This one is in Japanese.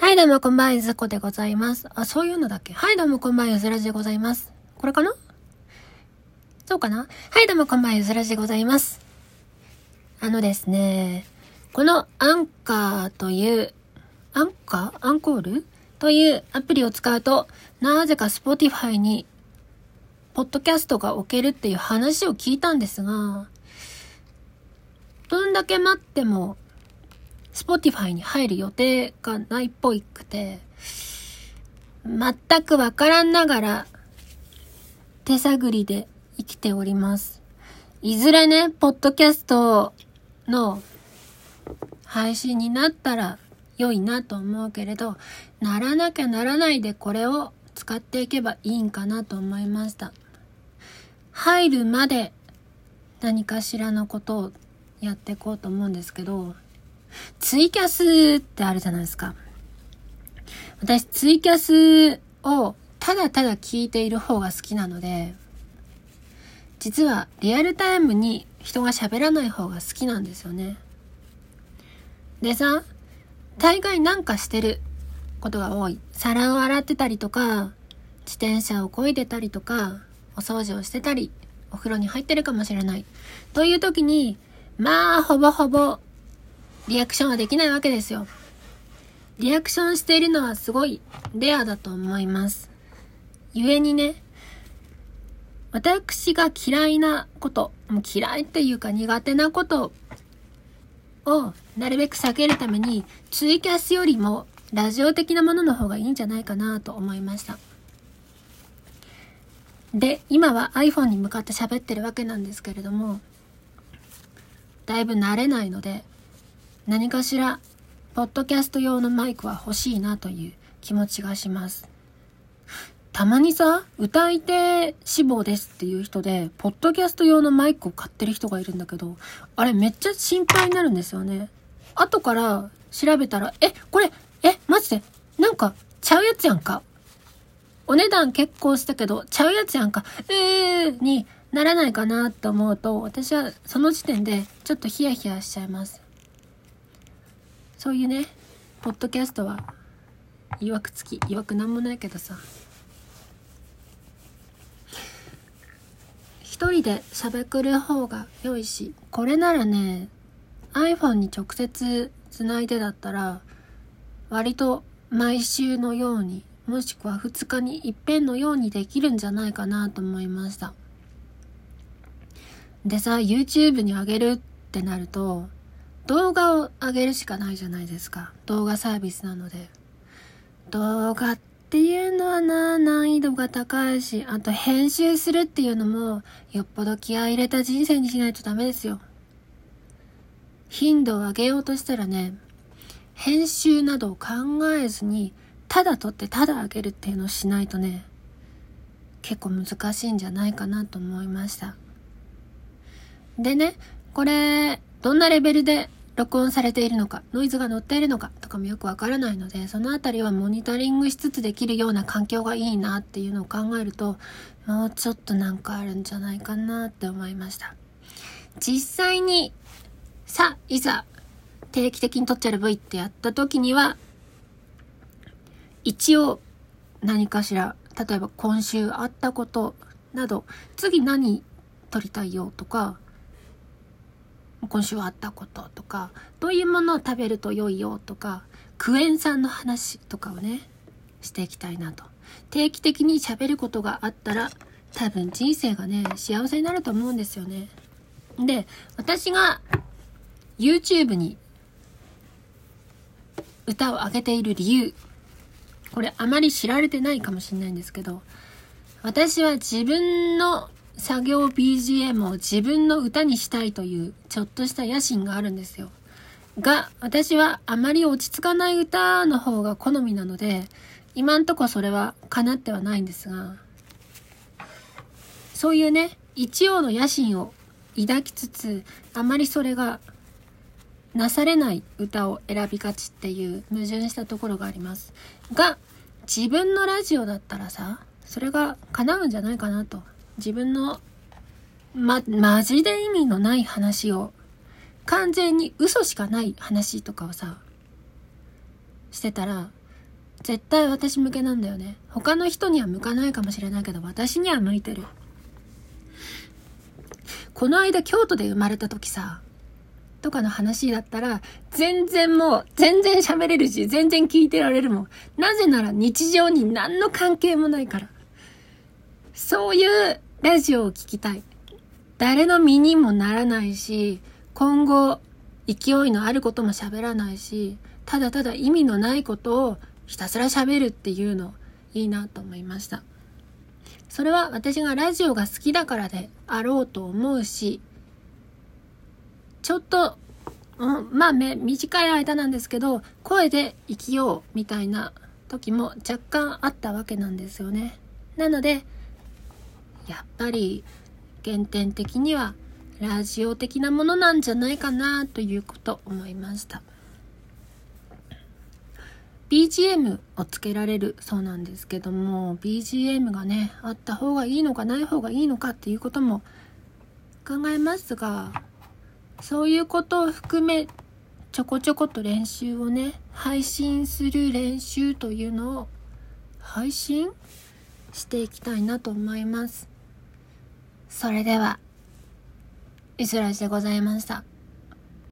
はい、どうもこんばんは、ゆずこでございます。あ、そういうのだっけ？はい、どうもこんばんは、ゆずらじでございます。これかな？そうかな？はい、どうもこんばんは、ゆずらじでございます。あのですね、このアンカーという、アンカー？アンコール？というアプリを使うと、なぜか Spotify に、ポッドキャストが置けるっていう話を聞いたんですが、どんだけ待っても、Spotify に入る予定がないっぽいくて、全くわからんながら、手探りで生きております。いずれね、ポッドキャストの配信になったら良いなと思うけれど、ならなきゃならないでこれを使っていけばいいんかなと思いました。入るまで何かしらのことをやっていこうと思うんですけど、ツイキャスってあるじゃないですか。私、ツイキャスをただただ聞いている方が好きなので、実はリアルタイムに人が喋らない方が好きなんですよね。でさ、大概なんかしてることが多い。皿を洗ってたりとか、自転車を漕いでたりとか、お掃除をしてたり、お風呂に入ってるかもしれない。という時に、まあ、ほぼほぼリアクションはできないわけですよ。リアクションしているのはすごいレアだと思います。故にね、私が嫌いなこと、もう嫌いっていうか苦手なことをなるべく避けるためにツイキャスよりもラジオ的なものの方がいいんじゃないかなと思いました。で、今は iPhone に向かって喋ってるわけなんですけれども、だいぶ慣れないので、何かしら、ポッドキャスト用のマイクは欲しいなという気持ちがします。たまにさ、歌い手志望ですっていう人で、ポッドキャスト用のマイクを買ってる人がいるんだけど、あれめっちゃ心配になるんですよね。後から調べたら、え、これ、え、マジで、なんか、ちゃうやつやんか。お値段結構したけど、ちゃうやつやんか。えーにならないかなと思うと、私はその時点でちょっとヒヤヒヤしちゃいます。そういうね、ポッドキャストは、いわくつき、いわくなんもないけどさ。一人で喋る方が良いし、これならね、iPhone に直接つないでだったら、割と毎週のように、もしくは2日に一遍のようにできるんじゃないかなと思いました。でさ、YouTube に上げるってなると、動画を上げるしかないじゃないですか。動画サービスなので。動画っていうのはな、難易度が高いし、あと編集するっていうのも、よっぽど気合い入れた人生にしないとダメですよ。頻度を上げようとしたらね、編集などを考えずに、ただ撮ってただ上げるっていうのをしないとね、結構難しいんじゃないかなと思いました。でね、これ、どんなレベルで録音されているのか、ノイズが乗っているのかとかもよくわからないので、そのあたりはモニタリングしつつできるような環境がいいなっていうのを考えると、もうちょっとなんかあるんじゃないかなって思いました。実際に、さ、いざ、定期的に撮っちゃる V ってやった時には、一応何かしら、例えば今週あったことなど、次何撮りたいよとか、今週あったこととか、どういうものを食べると良いよとか、クエン酸の話とかをね、していきたいなと。定期的に喋ることがあったら、多分人生がね、幸せになると思うんですよね。で、私が YouTube に歌を上げている理由、これあまり知られてないかもしれないんですけど、私は自分の作業 BGM を自分の歌にしたいというちょっとした野心があるんですよ。が、私はあまり落ち着かない歌の方が好みなので、今んとこそれは叶ってはないんですが、そういうね、一応の野心を抱きつつ、あまりそれがなされない歌を選びがちっていう矛盾したところがあります。が、自分のラジオだったらさ、それが叶うんじゃないかなと。自分の、ま、マジで意味のない話を、完全に嘘しかない話とかをさ、してたら、絶対私向けなんだよね。他の人には向かないかもしれないけど、私には向いてる。この間京都で生まれた時さ、とかの話だったら、全然もう、全然喋れるし、全然聞いてられるもん。なぜなら日常に何の関係もないから。そういうラジオを聞きたい。誰の身にもならないし、今後、勢いのあることも喋らないし、ただただ意味のないことをひたすら喋るっていうのいいなと思いました。それは私がラジオが好きだからであろうと思うし、ちょっと、うん、まあめ、短い間なんですけど、声で生きようみたいな時も若干あったわけなんですよね。なので、やっぱり原点的にはラジオ的なものなんじゃないかなということ思いました。BGM をつけられるそうなんですけども BGM がねあった方がいいのかない方がいいのかっていうことも考えますがそういうことを含めちょこちょこと練習をね配信する練習というのを配信していきたいなと思いますそれではイスラジでございました。